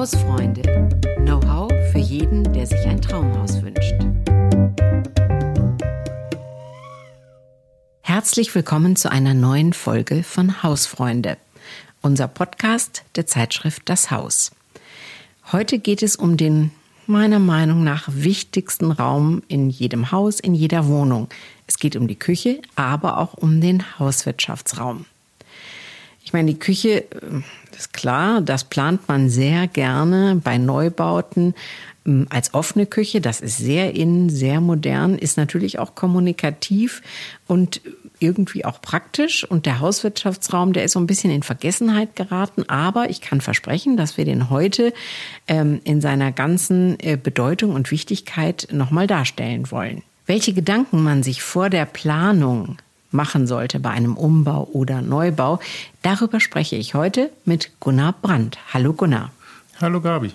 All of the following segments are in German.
Hausfreunde. Know-how für jeden, der sich ein Traumhaus wünscht. Herzlich willkommen zu einer neuen Folge von Hausfreunde, unser Podcast der Zeitschrift Das Haus. Heute geht es um den meiner Meinung nach wichtigsten Raum in jedem Haus, in jeder Wohnung. Es geht um die Küche, aber auch um den Hauswirtschaftsraum. Ich meine, die Küche, äh, ist klar, das plant man sehr gerne bei Neubauten ähm, als offene Küche. Das ist sehr innen, sehr modern, ist natürlich auch kommunikativ und irgendwie auch praktisch. Und der Hauswirtschaftsraum, der ist so ein bisschen in Vergessenheit geraten. Aber ich kann versprechen, dass wir den heute ähm, in seiner ganzen äh, Bedeutung und Wichtigkeit nochmal darstellen wollen. Welche Gedanken man sich vor der Planung machen sollte bei einem Umbau oder Neubau. Darüber spreche ich heute mit Gunnar Brandt. Hallo Gunnar. Hallo Gabi.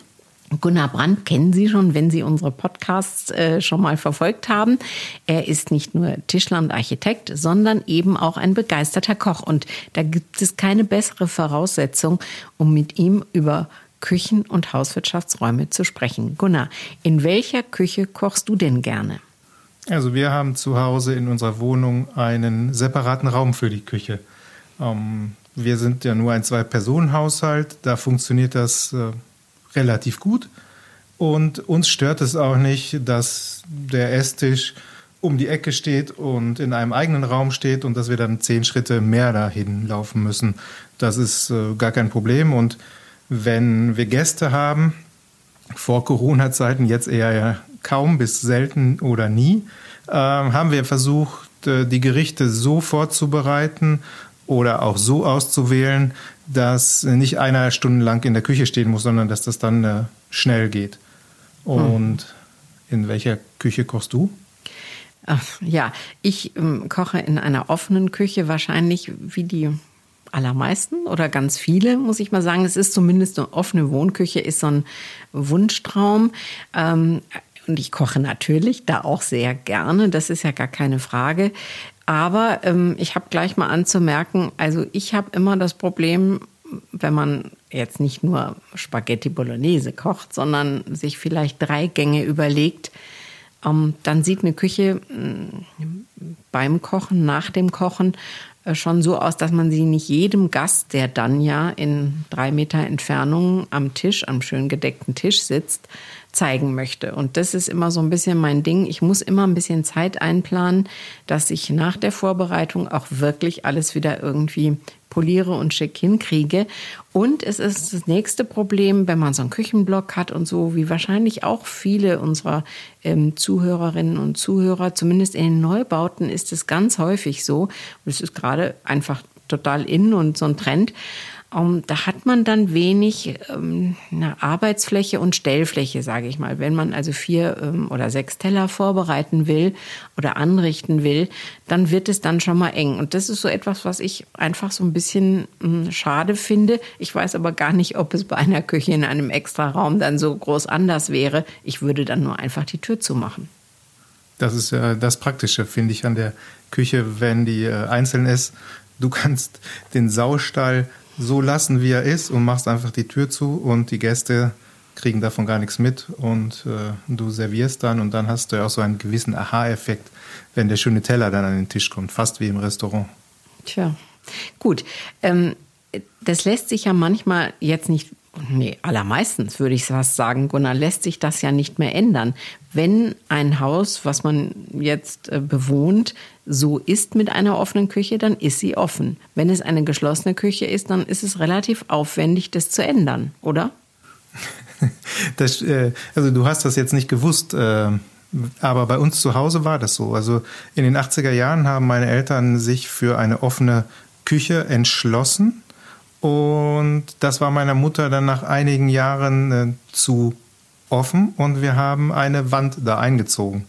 Gunnar Brandt kennen Sie schon, wenn Sie unsere Podcasts äh, schon mal verfolgt haben. Er ist nicht nur Tischler und Architekt, sondern eben auch ein begeisterter Koch. Und da gibt es keine bessere Voraussetzung, um mit ihm über Küchen und Hauswirtschaftsräume zu sprechen. Gunnar, in welcher Küche kochst du denn gerne? Also wir haben zu Hause in unserer Wohnung einen separaten Raum für die Küche. Ähm, wir sind ja nur ein Zwei-Personen-Haushalt, da funktioniert das äh, relativ gut. Und uns stört es auch nicht, dass der Esstisch um die Ecke steht und in einem eigenen Raum steht und dass wir dann zehn Schritte mehr dahin laufen müssen. Das ist äh, gar kein Problem. Und wenn wir Gäste haben, vor Corona-Zeiten jetzt eher ja kaum bis selten oder nie, äh, haben wir versucht, äh, die Gerichte so vorzubereiten oder auch so auszuwählen, dass nicht einer stundenlang in der Küche stehen muss, sondern dass das dann äh, schnell geht. Und hm. in welcher Küche kochst du? Ach, ja, ich ähm, koche in einer offenen Küche, wahrscheinlich wie die allermeisten oder ganz viele, muss ich mal sagen. Es ist zumindest eine offene Wohnküche, ist so ein Wunschtraum. Ähm, und ich koche natürlich da auch sehr gerne, das ist ja gar keine Frage. Aber ähm, ich habe gleich mal anzumerken, also ich habe immer das Problem, wenn man jetzt nicht nur Spaghetti Bolognese kocht, sondern sich vielleicht drei Gänge überlegt, ähm, dann sieht eine Küche äh, beim Kochen, nach dem Kochen schon so aus, dass man sie nicht jedem Gast, der dann ja in drei Meter Entfernung am Tisch, am schön gedeckten Tisch sitzt, zeigen möchte. Und das ist immer so ein bisschen mein Ding. Ich muss immer ein bisschen Zeit einplanen, dass ich nach der Vorbereitung auch wirklich alles wieder irgendwie poliere und schick hinkriege. Und es ist das nächste Problem, wenn man so einen Küchenblock hat und so, wie wahrscheinlich auch viele unserer ähm, Zuhörerinnen und Zuhörer, zumindest in den Neubauten ist es ganz häufig so. Und es ist gerade einfach total in und so ein Trend. Um, da hat man dann wenig ähm, eine Arbeitsfläche und Stellfläche, sage ich mal. Wenn man also vier ähm, oder sechs Teller vorbereiten will oder anrichten will, dann wird es dann schon mal eng. Und das ist so etwas, was ich einfach so ein bisschen ähm, schade finde. Ich weiß aber gar nicht, ob es bei einer Küche in einem extra Raum dann so groß anders wäre. Ich würde dann nur einfach die Tür zumachen. Das ist ja das Praktische, finde ich, an der Küche, wenn die äh, einzeln ist. Du kannst den Saustall so lassen, wie er ist und machst einfach die Tür zu und die Gäste kriegen davon gar nichts mit und äh, du servierst dann und dann hast du ja auch so einen gewissen Aha-Effekt, wenn der schöne Teller dann an den Tisch kommt, fast wie im Restaurant. Tja, gut. Ähm, das lässt sich ja manchmal jetzt nicht nee, allermeistens würde ich fast sagen, Gunnar, lässt sich das ja nicht mehr ändern. Wenn ein Haus, was man jetzt äh, bewohnt, so ist mit einer offenen Küche, dann ist sie offen. Wenn es eine geschlossene Küche ist, dann ist es relativ aufwendig, das zu ändern, oder? Das, äh, also du hast das jetzt nicht gewusst, äh, aber bei uns zu Hause war das so. Also in den 80er Jahren haben meine Eltern sich für eine offene Küche entschlossen und das war meiner Mutter dann nach einigen Jahren äh, zu offen und wir haben eine Wand da eingezogen.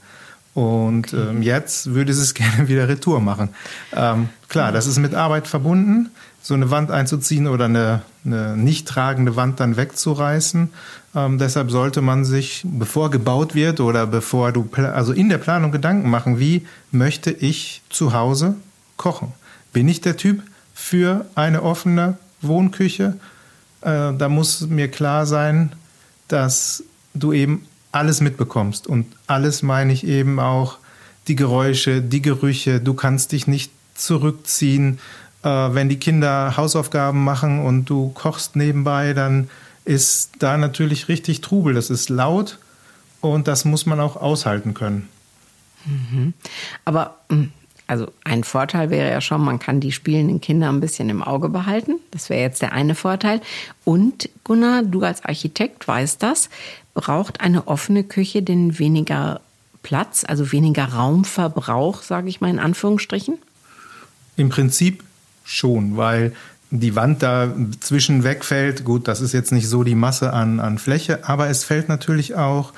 Und okay. ähm, jetzt würde sie es gerne wieder retour machen. Ähm, klar, das ist mit Arbeit verbunden, so eine Wand einzuziehen oder eine, eine nicht tragende Wand dann wegzureißen. Ähm, deshalb sollte man sich, bevor gebaut wird oder bevor du, also in der Planung Gedanken machen, wie möchte ich zu Hause kochen? Bin ich der Typ für eine offene Wohnküche. Äh, da muss mir klar sein, dass du eben alles mitbekommst. Und alles meine ich eben auch die Geräusche, die Gerüche. Du kannst dich nicht zurückziehen. Äh, wenn die Kinder Hausaufgaben machen und du kochst nebenbei, dann ist da natürlich richtig Trubel. Das ist laut und das muss man auch aushalten können. Mhm. Aber hm, also ein Vorteil wäre ja schon, man kann die spielenden Kinder ein bisschen im Auge behalten. Das wäre jetzt der eine Vorteil. Und Gunnar, du als Architekt weißt das, braucht eine offene Küche denn weniger Platz, also weniger Raumverbrauch, sage ich mal in Anführungsstrichen? Im Prinzip schon, weil die Wand da zwischen wegfällt. Gut, das ist jetzt nicht so die Masse an, an Fläche, aber es fällt natürlich auch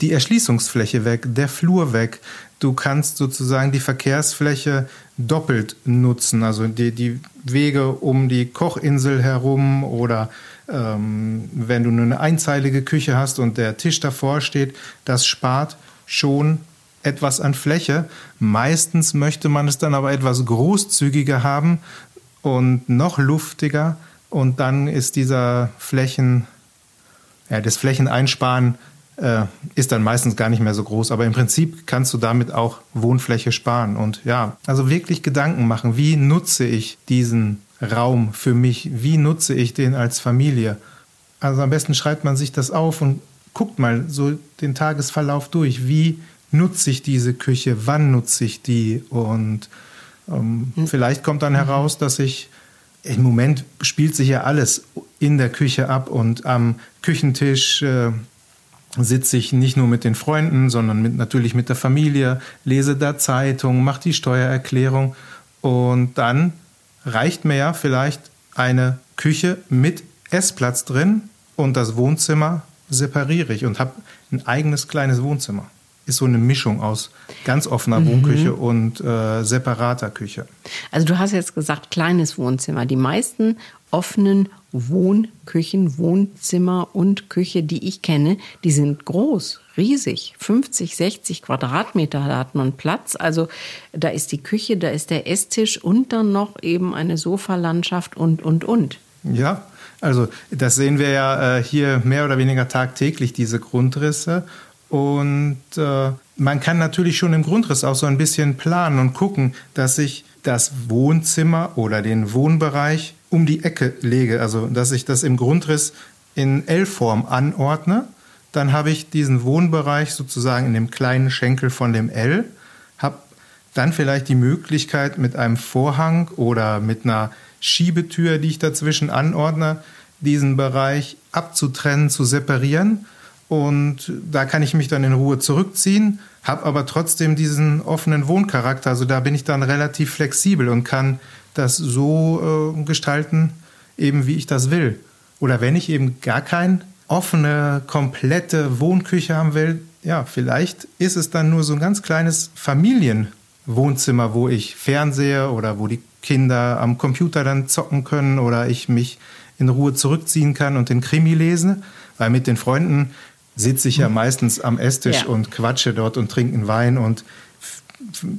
die Erschließungsfläche weg, der Flur weg. Du kannst sozusagen die Verkehrsfläche doppelt nutzen, also die, die Wege um die Kochinsel herum oder ähm, wenn du nur eine einzeilige Küche hast und der Tisch davor steht, das spart schon etwas an Fläche. Meistens möchte man es dann aber etwas großzügiger haben und noch luftiger und dann ist dieser Flächen, ja, das Flächeneinsparen äh, ist dann meistens gar nicht mehr so groß. Aber im Prinzip kannst du damit auch Wohnfläche sparen. Und ja, also wirklich Gedanken machen, wie nutze ich diesen Raum für mich? Wie nutze ich den als Familie? Also am besten schreibt man sich das auf und guckt mal so den Tagesverlauf durch. Wie nutze ich diese Küche? Wann nutze ich die? Und ähm, hm. vielleicht kommt dann heraus, dass ich im Moment spielt sich ja alles in der Küche ab und am Küchentisch äh, sitze ich nicht nur mit den Freunden, sondern mit, natürlich mit der Familie, lese da Zeitung, mache die Steuererklärung und dann reicht mir ja vielleicht eine Küche mit Essplatz drin und das Wohnzimmer separiere ich und habe ein eigenes kleines Wohnzimmer. Ist so eine Mischung aus ganz offener mhm. Wohnküche und äh, separater Küche. Also du hast jetzt gesagt kleines Wohnzimmer. Die meisten offenen Wohnküchen, Wohnzimmer und Küche, die ich kenne, die sind groß, riesig, 50, 60 Quadratmeter hat man Platz. Also da ist die Küche, da ist der Esstisch und dann noch eben eine Sofalandschaft und, und, und. Ja, also das sehen wir ja äh, hier mehr oder weniger tagtäglich, diese Grundrisse. Und äh, man kann natürlich schon im Grundriss auch so ein bisschen planen und gucken, dass sich das Wohnzimmer oder den Wohnbereich um die Ecke lege, also dass ich das im Grundriss in L-Form anordne, dann habe ich diesen Wohnbereich sozusagen in dem kleinen Schenkel von dem L, habe dann vielleicht die Möglichkeit mit einem Vorhang oder mit einer Schiebetür, die ich dazwischen anordne, diesen Bereich abzutrennen, zu separieren. Und da kann ich mich dann in Ruhe zurückziehen, habe aber trotzdem diesen offenen Wohncharakter. Also da bin ich dann relativ flexibel und kann das so äh, gestalten, eben wie ich das will. Oder wenn ich eben gar keine offene, komplette Wohnküche haben will, ja, vielleicht ist es dann nur so ein ganz kleines Familienwohnzimmer, wo ich fernsehe oder wo die Kinder am Computer dann zocken können oder ich mich in Ruhe zurückziehen kann und den Krimi lese. Weil mit den Freunden sitze ich ja mhm. meistens am Esstisch ja. und quatsche dort und trinke einen Wein und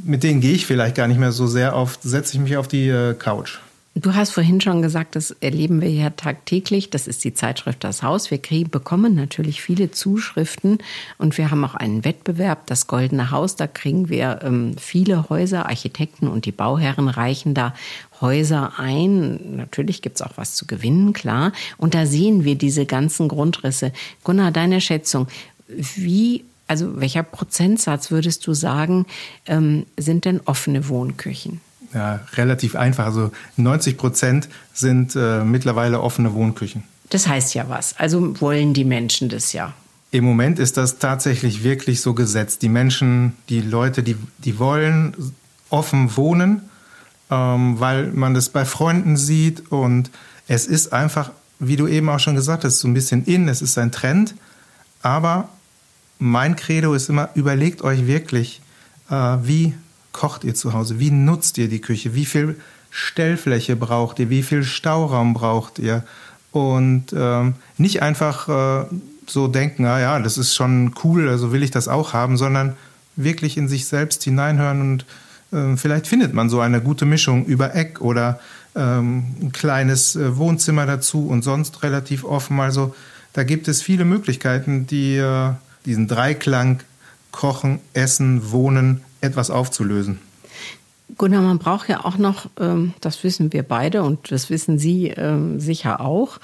mit denen gehe ich vielleicht gar nicht mehr so sehr auf, setze ich mich auf die äh, Couch. Du hast vorhin schon gesagt, das erleben wir ja tagtäglich. Das ist die Zeitschrift Das Haus. Wir kriegen, bekommen natürlich viele Zuschriften und wir haben auch einen Wettbewerb, das Goldene Haus. Da kriegen wir ähm, viele Häuser, Architekten und die Bauherren reichen da Häuser ein. Natürlich gibt es auch was zu gewinnen, klar. Und da sehen wir diese ganzen Grundrisse. Gunnar, deine Schätzung, wie also welcher Prozentsatz würdest du sagen, ähm, sind denn offene Wohnküchen? Ja, relativ einfach. Also 90 Prozent sind äh, mittlerweile offene Wohnküchen. Das heißt ja was. Also wollen die Menschen das ja. Im Moment ist das tatsächlich wirklich so gesetzt. Die Menschen, die Leute, die, die wollen offen wohnen, ähm, weil man das bei Freunden sieht und es ist einfach, wie du eben auch schon gesagt hast, so ein bisschen in, es ist ein Trend, aber mein Credo ist immer, überlegt euch wirklich, äh, wie kocht ihr zu Hause, wie nutzt ihr die Küche, wie viel Stellfläche braucht ihr, wie viel Stauraum braucht ihr? Und ähm, nicht einfach äh, so denken, ah ja, das ist schon cool, also will ich das auch haben, sondern wirklich in sich selbst hineinhören und äh, vielleicht findet man so eine gute Mischung über Eck oder ähm, ein kleines äh, Wohnzimmer dazu und sonst relativ offen. Also Da gibt es viele Möglichkeiten, die, äh, diesen Dreiklang Kochen, Essen, Wohnen etwas aufzulösen. Gunnar, man braucht ja auch noch, ähm, das wissen wir beide und das wissen Sie ähm, sicher auch,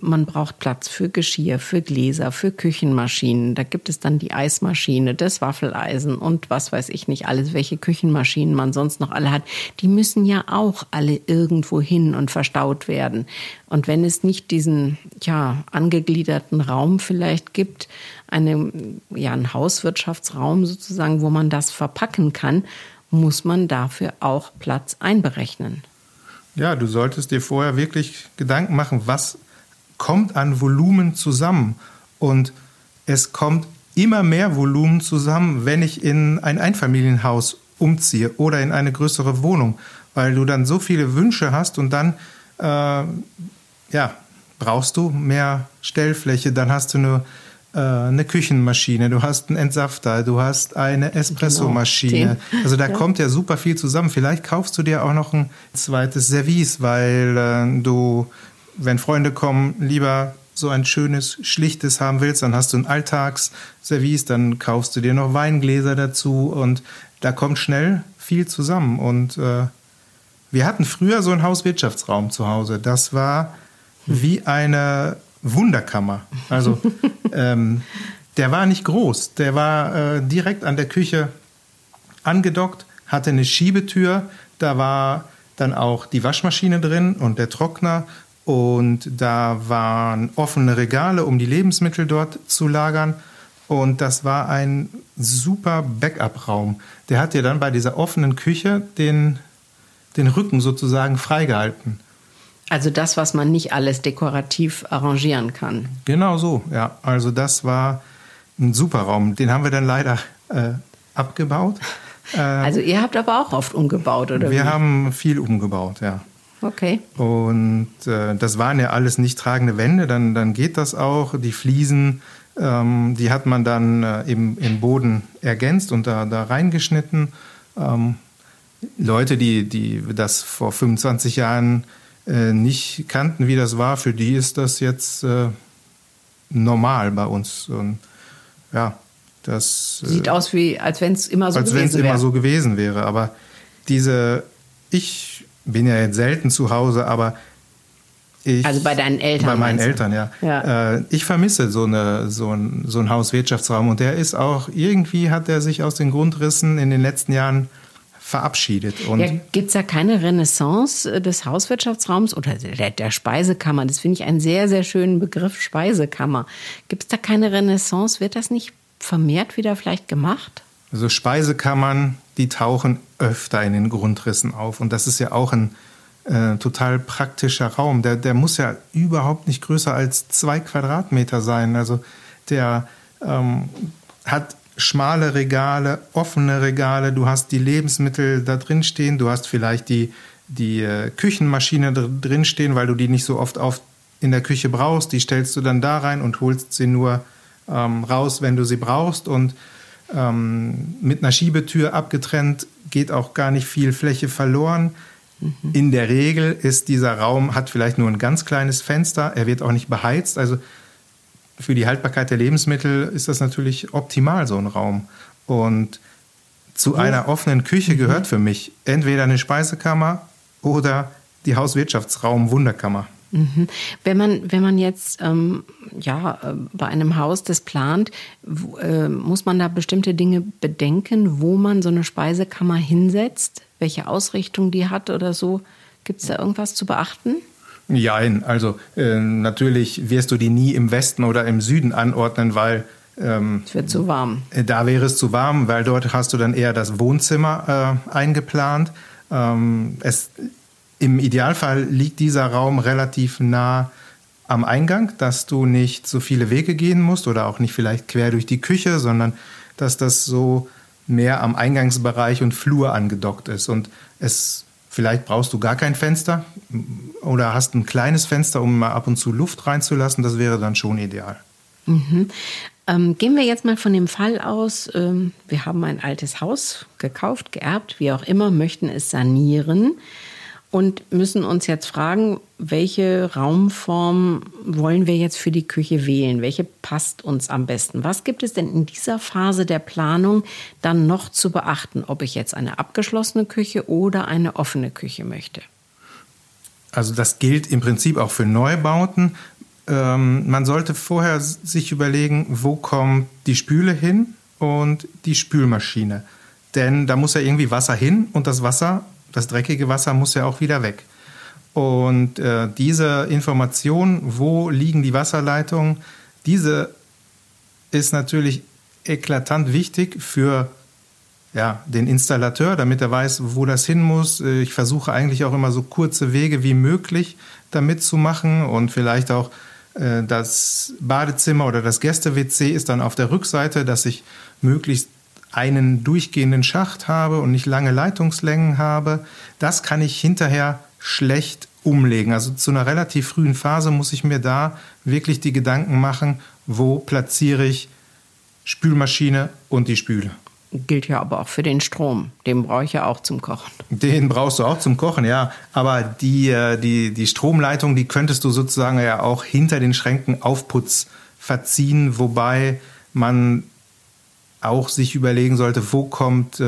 man braucht Platz für Geschirr, für Gläser, für Küchenmaschinen. Da gibt es dann die Eismaschine, das Waffeleisen und was weiß ich nicht alles, welche Küchenmaschinen man sonst noch alle hat. Die müssen ja auch alle irgendwo hin und verstaut werden. Und wenn es nicht diesen, ja, angegliederten Raum vielleicht gibt, eine, ja, einen Hauswirtschaftsraum sozusagen, wo man das verpacken kann, muss man dafür auch Platz einberechnen. Ja, du solltest dir vorher wirklich Gedanken machen, was kommt an Volumen zusammen. Und es kommt immer mehr Volumen zusammen, wenn ich in ein Einfamilienhaus umziehe oder in eine größere Wohnung, weil du dann so viele Wünsche hast und dann äh, ja, brauchst du mehr Stellfläche, dann hast du eine äh, eine Küchenmaschine, du hast einen Entsafter, du hast eine Espressomaschine. Genau. Also da ja. kommt ja super viel zusammen. Vielleicht kaufst du dir auch noch ein zweites Service, weil äh, du, wenn Freunde kommen, lieber so ein schönes, schlichtes haben willst, dann hast du ein Alltagsservice, dann kaufst du dir noch Weingläser dazu und da kommt schnell viel zusammen. Und äh, wir hatten früher so einen Hauswirtschaftsraum zu Hause. Das war wie eine Wunderkammer. Also ähm, der war nicht groß, der war äh, direkt an der Küche angedockt, hatte eine Schiebetür, da war dann auch die Waschmaschine drin und der Trockner und da waren offene Regale, um die Lebensmittel dort zu lagern. Und das war ein super Backup-Raum. Der hat dir dann bei dieser offenen Küche den, den Rücken sozusagen freigehalten. Also das, was man nicht alles dekorativ arrangieren kann. Genau so, ja. Also das war ein super Raum. Den haben wir dann leider äh, abgebaut. Äh, also ihr habt aber auch oft umgebaut, oder? Wir wie? haben viel umgebaut, ja. Okay. Und äh, das waren ja alles nicht tragende Wände, dann, dann geht das auch. Die Fliesen, ähm, die hat man dann äh, im, im Boden ergänzt und da, da reingeschnitten. Ähm, Leute, die, die das vor 25 Jahren äh, nicht kannten, wie das war, für die ist das jetzt äh, normal bei uns. Und ja, das äh, sieht aus wie, als wenn es immer so gewesen wäre. Als wenn es immer so gewesen wäre. Aber diese, ich bin ja jetzt selten zu Hause, aber ich, also bei deinen Eltern. Bei meinen Eltern, ja. ja. Äh, ich vermisse so, eine, so, ein, so ein Hauswirtschaftsraum und der ist auch, irgendwie hat er sich aus den Grundrissen in den letzten Jahren verabschiedet. Und ja, Gibt es da keine Renaissance äh, des Hauswirtschaftsraums oder der, der Speisekammer? Das finde ich einen sehr, sehr schönen Begriff, Speisekammer. Gibt es da keine Renaissance? Wird das nicht vermehrt wieder vielleicht gemacht? Also Speisekammern, die tauchen öfter in den Grundrissen auf. Und das ist ja auch ein äh, total praktischer Raum. Der, der muss ja überhaupt nicht größer als zwei Quadratmeter sein. Also der ähm, hat schmale Regale, offene Regale, du hast die Lebensmittel da drin stehen, du hast vielleicht die, die äh, Küchenmaschine drin stehen, weil du die nicht so oft auf, in der Küche brauchst. Die stellst du dann da rein und holst sie nur ähm, raus, wenn du sie brauchst. Und ähm, mit einer Schiebetür abgetrennt geht auch gar nicht viel Fläche verloren. Mhm. In der Regel ist dieser Raum, hat vielleicht nur ein ganz kleines Fenster, er wird auch nicht beheizt. Also für die Haltbarkeit der Lebensmittel ist das natürlich optimal, so ein Raum. Und zu einer offenen Küche gehört mhm. für mich entweder eine Speisekammer oder die Hauswirtschaftsraum Wunderkammer. Mhm. Wenn man, wenn man jetzt ähm, ja, äh, bei einem Haus das plant, äh, muss man da bestimmte Dinge bedenken, wo man so eine Speisekammer hinsetzt, welche Ausrichtung die hat oder so? Gibt es da irgendwas zu beachten? Nein, also äh, natürlich wirst du die nie im Westen oder im Süden anordnen, weil ähm, es wird zu warm. Äh, da wäre es zu warm, weil dort hast du dann eher das Wohnzimmer äh, eingeplant. Ähm, es, Im Idealfall liegt dieser Raum relativ nah am Eingang, dass du nicht so viele Wege gehen musst oder auch nicht vielleicht quer durch die Küche, sondern dass das so mehr am Eingangsbereich und Flur angedockt ist. Und es Vielleicht brauchst du gar kein Fenster oder hast ein kleines Fenster, um mal ab und zu Luft reinzulassen. Das wäre dann schon ideal. Mhm. Ähm, gehen wir jetzt mal von dem Fall aus, ähm, wir haben ein altes Haus gekauft, geerbt, wie auch immer, möchten es sanieren. Und müssen uns jetzt fragen, welche Raumform wollen wir jetzt für die Küche wählen? Welche passt uns am besten? Was gibt es denn in dieser Phase der Planung dann noch zu beachten, ob ich jetzt eine abgeschlossene Küche oder eine offene Küche möchte? Also das gilt im Prinzip auch für Neubauten. Ähm, man sollte vorher sich überlegen, wo kommt die Spüle hin und die Spülmaschine. Denn da muss ja irgendwie Wasser hin und das Wasser das dreckige Wasser muss ja auch wieder weg. Und äh, diese Information, wo liegen die Wasserleitungen, diese ist natürlich eklatant wichtig für ja, den Installateur, damit er weiß, wo das hin muss. Ich versuche eigentlich auch immer so kurze Wege wie möglich damit zu machen und vielleicht auch äh, das Badezimmer oder das Gäste-WC ist dann auf der Rückseite, dass ich möglichst einen durchgehenden Schacht habe und nicht lange Leitungslängen habe, das kann ich hinterher schlecht umlegen. Also zu einer relativ frühen Phase muss ich mir da wirklich die Gedanken machen, wo platziere ich Spülmaschine und die Spüle. Gilt ja aber auch für den Strom. Den brauche ich ja auch zum Kochen. Den brauchst du auch zum Kochen, ja. Aber die, äh, die, die Stromleitung, die könntest du sozusagen ja auch hinter den Schränken Aufputz verziehen, wobei man auch sich überlegen sollte, wo kommt äh,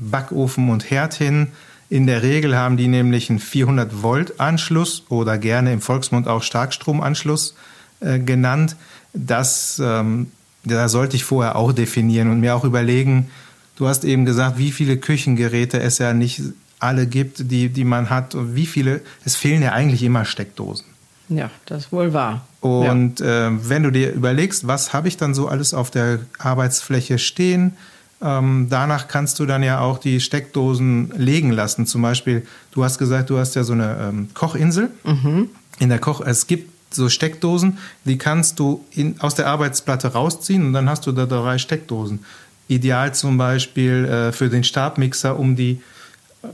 Backofen und Herd hin. In der Regel haben die nämlich einen 400 Volt Anschluss oder gerne im Volksmund auch Starkstromanschluss äh, genannt. Das, ähm, da sollte ich vorher auch definieren und mir auch überlegen, du hast eben gesagt, wie viele Küchengeräte es ja nicht alle gibt, die, die man hat und wie viele, es fehlen ja eigentlich immer Steckdosen. Ja, das ist wohl wahr. Und ja. äh, wenn du dir überlegst, was habe ich dann so alles auf der Arbeitsfläche stehen, ähm, danach kannst du dann ja auch die Steckdosen legen lassen. Zum Beispiel, du hast gesagt, du hast ja so eine ähm, Kochinsel. Mhm. In der Koch, es gibt so Steckdosen, die kannst du in, aus der Arbeitsplatte rausziehen und dann hast du da drei Steckdosen. Ideal zum Beispiel äh, für den Stabmixer, um die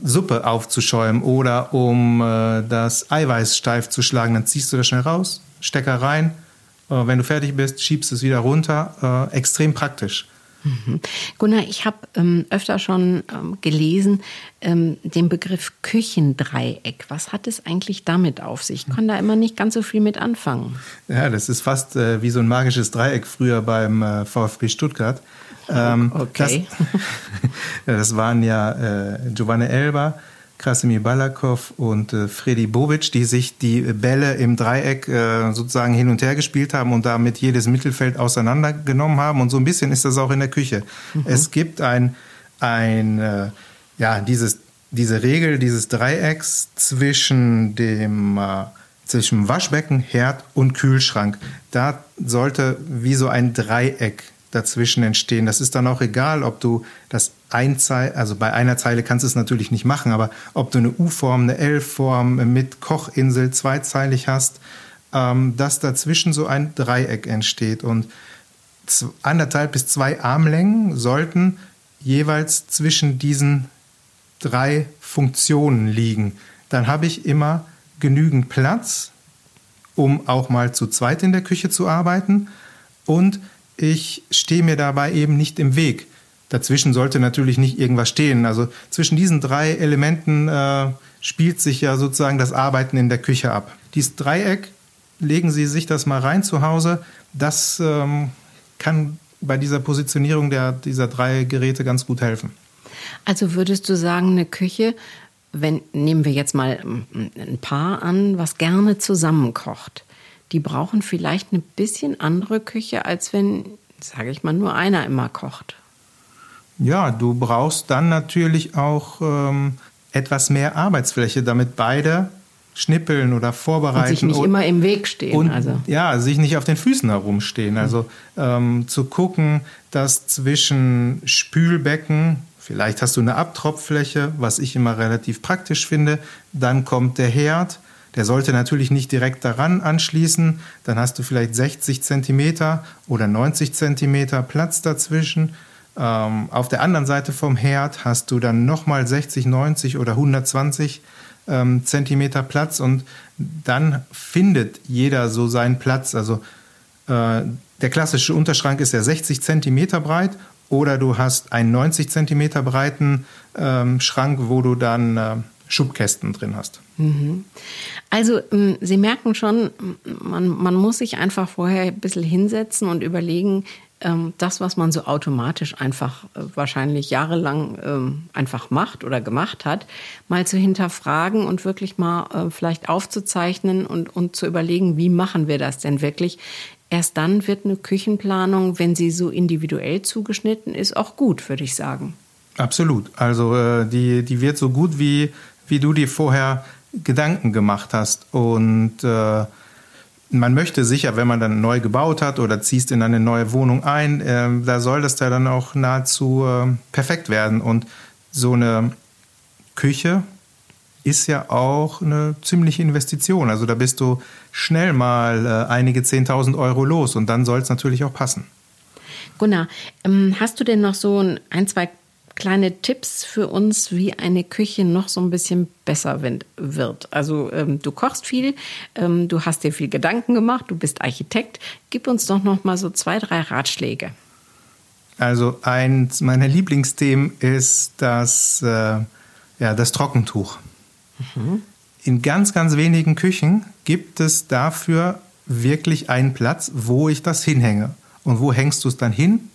Suppe aufzuschäumen oder um äh, das Eiweiß steif zu schlagen. Dann ziehst du das schnell raus, Stecker rein. Äh, wenn du fertig bist, schiebst es wieder runter. Äh, extrem praktisch. Mhm. Gunnar, ich habe ähm, öfter schon ähm, gelesen ähm, den Begriff Küchendreieck. Was hat es eigentlich damit auf sich? Ich kann da immer nicht ganz so viel mit anfangen. Ja, das ist fast äh, wie so ein magisches Dreieck früher beim äh, VfB Stuttgart. Ähm, okay. Das, das waren ja äh, Giovanni Elba, Krasimir Balakov und äh, Freddy Bobic, die sich die Bälle im Dreieck äh, sozusagen hin und her gespielt haben und damit jedes Mittelfeld auseinandergenommen haben. Und so ein bisschen ist das auch in der Küche. Mhm. Es gibt ein, ein äh, ja, dieses, diese Regel dieses Dreiecks zwischen dem äh, zwischen Waschbecken, Herd und Kühlschrank. Da sollte wie so ein Dreieck dazwischen entstehen. Das ist dann auch egal, ob du das Einzeil, also bei einer Zeile kannst du es natürlich nicht machen, aber ob du eine U-Form, eine L-Form mit Kochinsel zweizeilig hast, ähm, dass dazwischen so ein Dreieck entsteht und anderthalb bis zwei Armlängen sollten jeweils zwischen diesen drei Funktionen liegen. Dann habe ich immer genügend Platz, um auch mal zu zweit in der Küche zu arbeiten und ich stehe mir dabei eben nicht im Weg. Dazwischen sollte natürlich nicht irgendwas stehen. Also zwischen diesen drei Elementen äh, spielt sich ja sozusagen das Arbeiten in der Küche ab. Dieses Dreieck, legen Sie sich das mal rein zu Hause, das ähm, kann bei dieser Positionierung der, dieser drei Geräte ganz gut helfen. Also würdest du sagen, eine Küche, wenn nehmen wir jetzt mal ein Paar an, was gerne zusammenkocht die brauchen vielleicht eine bisschen andere Küche, als wenn, sage ich mal, nur einer immer kocht. Ja, du brauchst dann natürlich auch ähm, etwas mehr Arbeitsfläche, damit beide schnippeln oder vorbereiten. Und sich nicht und, immer im Weg stehen. Und, also. Ja, sich nicht auf den Füßen herumstehen. Also ähm, zu gucken, dass zwischen Spülbecken, vielleicht hast du eine Abtropffläche, was ich immer relativ praktisch finde, dann kommt der Herd, der sollte natürlich nicht direkt daran anschließen. Dann hast du vielleicht 60 Zentimeter oder 90 Zentimeter Platz dazwischen. Ähm, auf der anderen Seite vom Herd hast du dann nochmal 60, 90 oder 120 ähm, Zentimeter Platz und dann findet jeder so seinen Platz. Also äh, der klassische Unterschrank ist ja 60 Zentimeter breit oder du hast einen 90 Zentimeter breiten ähm, Schrank, wo du dann äh, Schubkästen drin hast. Also ähm, Sie merken schon, man, man muss sich einfach vorher ein bisschen hinsetzen und überlegen, ähm, das, was man so automatisch einfach äh, wahrscheinlich jahrelang ähm, einfach macht oder gemacht hat, mal zu hinterfragen und wirklich mal äh, vielleicht aufzuzeichnen und, und zu überlegen, wie machen wir das denn wirklich? Erst dann wird eine Küchenplanung, wenn sie so individuell zugeschnitten ist, auch gut, würde ich sagen. Absolut. Also äh, die, die wird so gut, wie, wie du dir vorher Gedanken gemacht hast. Und äh, man möchte sicher, wenn man dann neu gebaut hat oder ziehst in eine neue Wohnung ein, äh, da soll das da dann auch nahezu äh, perfekt werden. Und so eine Küche ist ja auch eine ziemliche Investition. Also da bist du schnell mal äh, einige 10.000 Euro los und dann soll es natürlich auch passen. Gunnar, ähm, hast du denn noch so ein, zwei kleine Tipps für uns, wie eine Küche noch so ein bisschen besser wird? Also ähm, du kochst viel, ähm, du hast dir viel Gedanken gemacht, du bist Architekt. Gib uns doch noch mal so zwei, drei Ratschläge. Also eins meiner Lieblingsthemen ist das, äh, ja, das Trockentuch. Mhm. In ganz, ganz wenigen Küchen gibt es dafür wirklich einen Platz, wo ich das hinhänge. Und wo hängst du es dann hin?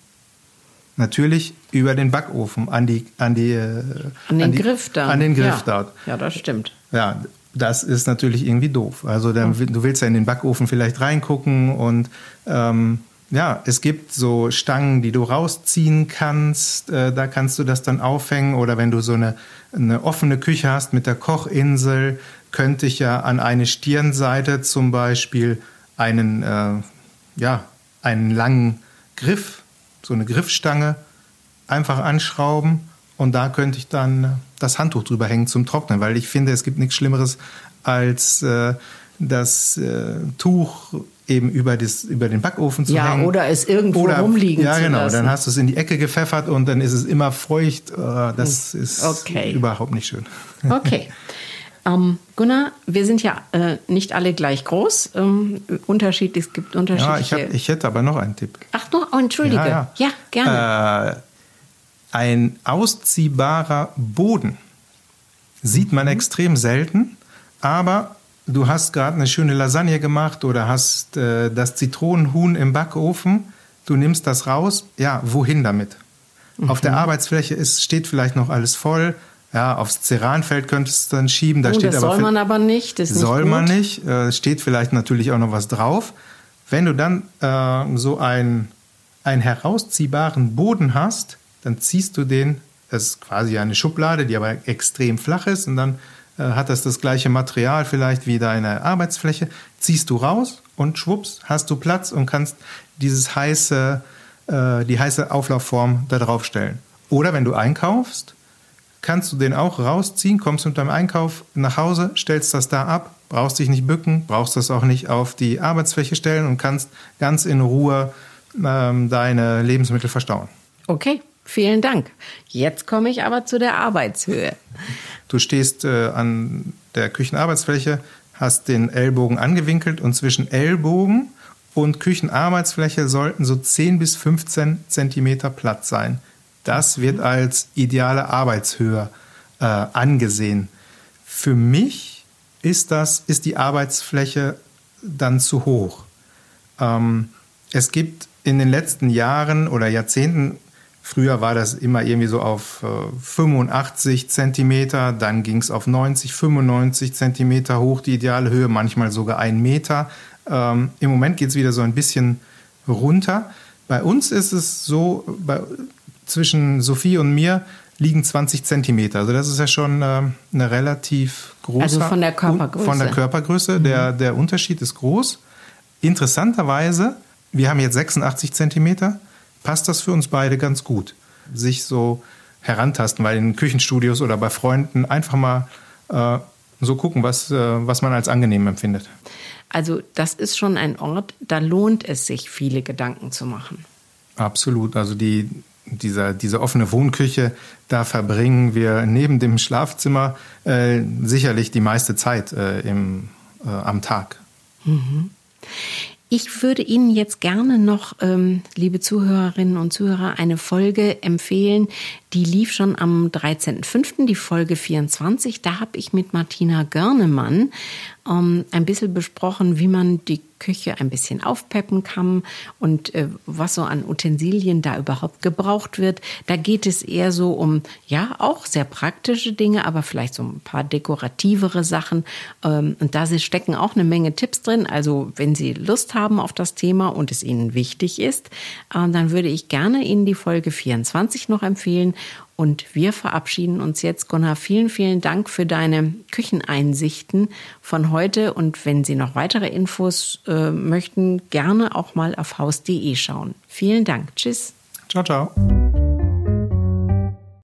Natürlich über den Backofen, an, die, an, die, äh, an den an die, Griff dann. An den Griff ja. dort. Ja, das stimmt. Ja, das ist natürlich irgendwie doof. Also dann, du willst ja in den Backofen vielleicht reingucken und ähm, ja, es gibt so Stangen, die du rausziehen kannst. Äh, da kannst du das dann aufhängen. Oder wenn du so eine, eine offene Küche hast mit der Kochinsel, könnte ich ja an eine Stirnseite zum Beispiel einen, äh, ja, einen langen Griff, so eine Griffstange, einfach anschrauben. Und da könnte ich dann das Handtuch drüber hängen zum Trocknen, weil ich finde, es gibt nichts Schlimmeres als äh, das äh, Tuch eben über, das, über den Backofen zu ja, hängen. oder es irgendwo oder, rumliegen ja, zu genau, lassen. dann hast du es in die Ecke gepfeffert und dann ist es immer feucht. Äh, das hm. ist okay. überhaupt nicht schön. Okay. Ähm, Gunnar, wir sind ja äh, nicht alle gleich groß. Ähm, Unterschied, es gibt unterschiedliche. Ja, ich, hab, ich hätte aber noch einen Tipp. Ach, noch, oh, entschuldige. Ja, ja. ja gerne. Äh, ein ausziehbarer Boden sieht man mhm. extrem selten, aber du hast gerade eine schöne Lasagne gemacht oder hast äh, das Zitronenhuhn im Backofen, du nimmst das raus, ja, wohin damit? Mhm. Auf der mhm. Arbeitsfläche ist, steht vielleicht noch alles voll. Ja, aufs Ceranfeld könntest du dann schieben. Da oh, steht das aber soll man aber nicht. Das soll nicht man nicht. Äh, steht vielleicht natürlich auch noch was drauf. Wenn du dann äh, so einen, einen herausziehbaren Boden hast, dann ziehst du den, das ist quasi eine Schublade, die aber extrem flach ist, und dann äh, hat das das gleiche Material vielleicht wie deine Arbeitsfläche, ziehst du raus und schwupps, hast du Platz und kannst dieses heiße, äh, die heiße Auflaufform da drauf stellen. Oder wenn du einkaufst, kannst du den auch rausziehen, kommst mit deinem Einkauf nach Hause, stellst das da ab, brauchst dich nicht bücken, brauchst das auch nicht auf die Arbeitsfläche stellen und kannst ganz in Ruhe ähm, deine Lebensmittel verstauen. Okay, vielen Dank. Jetzt komme ich aber zu der Arbeitshöhe. Du stehst äh, an der Küchenarbeitsfläche, hast den Ellbogen angewinkelt und zwischen Ellbogen und Küchenarbeitsfläche sollten so 10 bis 15 Zentimeter Platz sein. Das wird als ideale Arbeitshöhe äh, angesehen. Für mich ist das, ist die Arbeitsfläche dann zu hoch. Ähm, es gibt in den letzten Jahren oder Jahrzehnten Früher war das immer irgendwie so auf äh, 85 Zentimeter, dann ging es auf 90, 95 Zentimeter hoch, die ideale Höhe, manchmal sogar ein Meter. Ähm, Im Moment geht es wieder so ein bisschen runter. Bei uns ist es so, bei, zwischen Sophie und mir liegen 20 Zentimeter. Also das ist ja schon äh, eine relativ große. Also von der Körpergröße. Von der Körpergröße. Mhm. Der, der Unterschied ist groß. Interessanterweise, wir haben jetzt 86 Zentimeter passt das für uns beide ganz gut. Sich so herantasten, weil in Küchenstudios oder bei Freunden einfach mal äh, so gucken, was, äh, was man als angenehm empfindet. Also das ist schon ein Ort, da lohnt es sich, viele Gedanken zu machen. Absolut. Also die, dieser, diese offene Wohnküche, da verbringen wir neben dem Schlafzimmer äh, sicherlich die meiste Zeit äh, im, äh, am Tag. Mhm. Ich würde Ihnen jetzt gerne noch, ähm, liebe Zuhörerinnen und Zuhörer, eine Folge empfehlen. Die lief schon am 13.05., die Folge 24. Da habe ich mit Martina Görnemann ähm, ein bisschen besprochen, wie man die Küche ein bisschen aufpeppen kann und äh, was so an Utensilien da überhaupt gebraucht wird. Da geht es eher so um, ja, auch sehr praktische Dinge, aber vielleicht so ein paar dekorativere Sachen. Ähm, und da stecken auch eine Menge Tipps drin. Also wenn Sie Lust haben auf das Thema und es Ihnen wichtig ist, äh, dann würde ich gerne Ihnen die Folge 24 noch empfehlen. Und wir verabschieden uns jetzt. Gunnar, vielen, vielen Dank für deine Kücheneinsichten von heute. Und wenn Sie noch weitere Infos äh, möchten, gerne auch mal auf haus.de schauen. Vielen Dank. Tschüss. Ciao, ciao.